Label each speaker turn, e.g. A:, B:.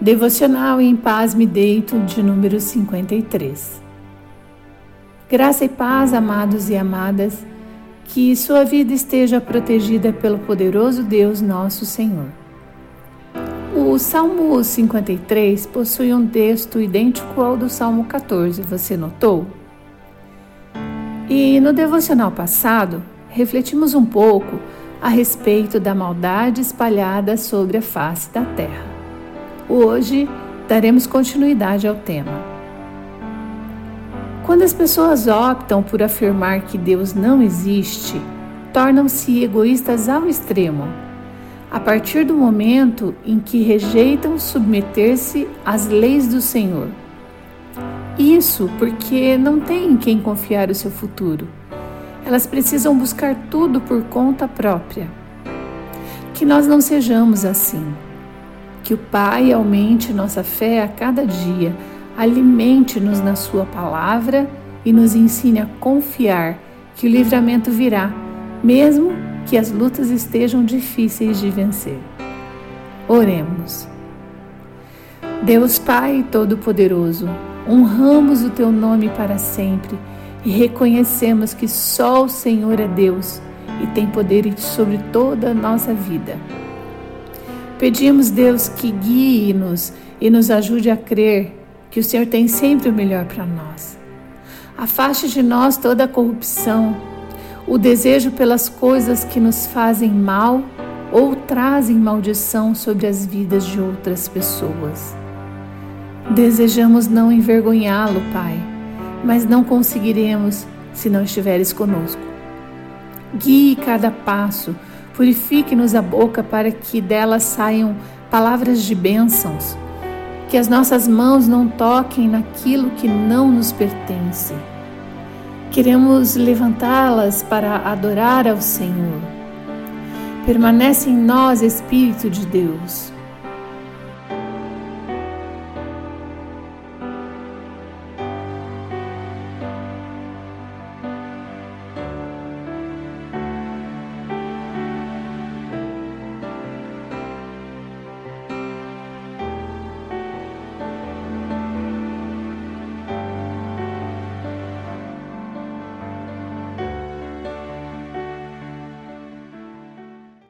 A: Devocional Em Paz Me Deito, de número 53. Graça e paz, amados e amadas, que sua vida esteja protegida pelo poderoso Deus nosso Senhor. O Salmo 53 possui um texto idêntico ao do Salmo 14, você notou? E no devocional passado, refletimos um pouco a respeito da maldade espalhada sobre a face da terra. Hoje daremos continuidade ao tema. Quando as pessoas optam por afirmar que Deus não existe, tornam-se egoístas ao extremo, a partir do momento em que rejeitam submeter-se às leis do Senhor. Isso porque não têm em quem confiar o seu futuro. Elas precisam buscar tudo por conta própria. Que nós não sejamos assim. Que o Pai aumente nossa fé a cada dia, alimente-nos na Sua palavra e nos ensine a confiar que o livramento virá, mesmo que as lutas estejam difíceis de vencer. Oremos. Deus Pai Todo-Poderoso, honramos o Teu nome para sempre e reconhecemos que só o Senhor é Deus e tem poder sobre toda a nossa vida. Pedimos, Deus, que guie-nos e nos ajude a crer que o Senhor tem sempre o melhor para nós. Afaste de nós toda a corrupção, o desejo pelas coisas que nos fazem mal ou trazem maldição sobre as vidas de outras pessoas. Desejamos não envergonhá-lo, Pai, mas não conseguiremos se não estiveres conosco. Guie cada passo Purifique-nos a boca para que dela saiam palavras de bênçãos. Que as nossas mãos não toquem naquilo que não nos pertence. Queremos levantá-las para adorar ao Senhor. Permanece em nós, Espírito de Deus.